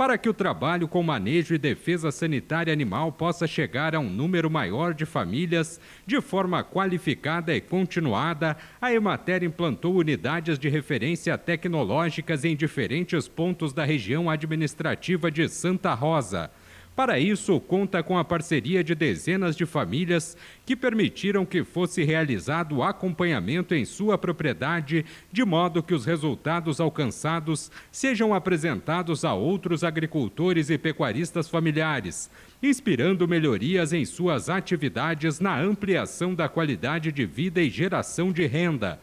Para que o trabalho com manejo e defesa sanitária animal possa chegar a um número maior de famílias de forma qualificada e continuada, a Emater implantou unidades de referência tecnológicas em diferentes pontos da região administrativa de Santa Rosa. Para isso, conta com a parceria de dezenas de famílias que permitiram que fosse realizado o acompanhamento em sua propriedade, de modo que os resultados alcançados sejam apresentados a outros agricultores e pecuaristas familiares, inspirando melhorias em suas atividades na ampliação da qualidade de vida e geração de renda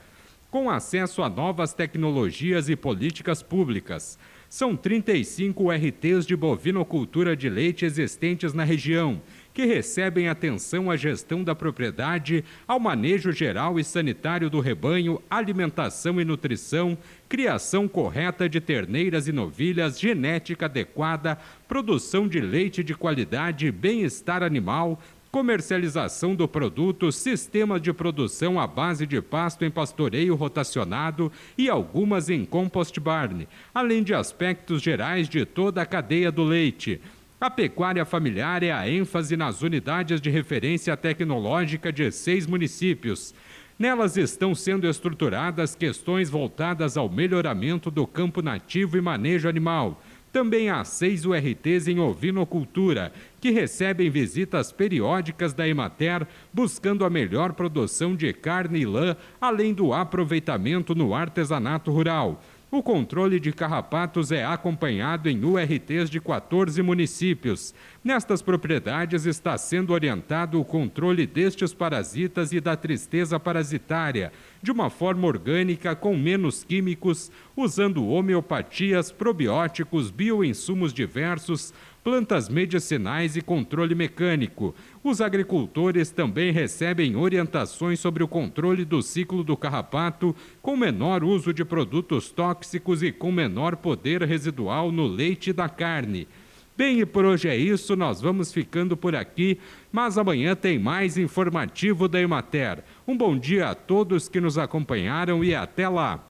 com acesso a novas tecnologias e políticas públicas. São 35 RTs de bovinocultura de leite existentes na região, que recebem atenção à gestão da propriedade, ao manejo geral e sanitário do rebanho, alimentação e nutrição, criação correta de terneiras e novilhas, genética adequada, produção de leite de qualidade, bem-estar animal, comercialização do produto, sistema de produção à base de pasto em pastoreio rotacionado e algumas em compost barn, além de aspectos gerais de toda a cadeia do leite. A pecuária familiar é a ênfase nas unidades de referência tecnológica de seis municípios. Nelas estão sendo estruturadas questões voltadas ao melhoramento do campo nativo e manejo animal também há seis URTs em ovinocultura, que recebem visitas periódicas da Emater, buscando a melhor produção de carne e lã, além do aproveitamento no artesanato rural. O controle de carrapatos é acompanhado em URTs de 14 municípios. Nestas propriedades está sendo orientado o controle destes parasitas e da tristeza parasitária, de uma forma orgânica com menos químicos, usando homeopatias, probióticos, bioinsumos diversos, plantas medicinais e controle mecânico. Os agricultores também recebem orientações sobre o controle do ciclo do carrapato, com menor uso de produtos tóxicos e com menor poder residual no leite da carne. Bem, e por hoje é isso, nós vamos ficando por aqui, mas amanhã tem mais informativo da Emater. Um bom dia a todos que nos acompanharam e até lá!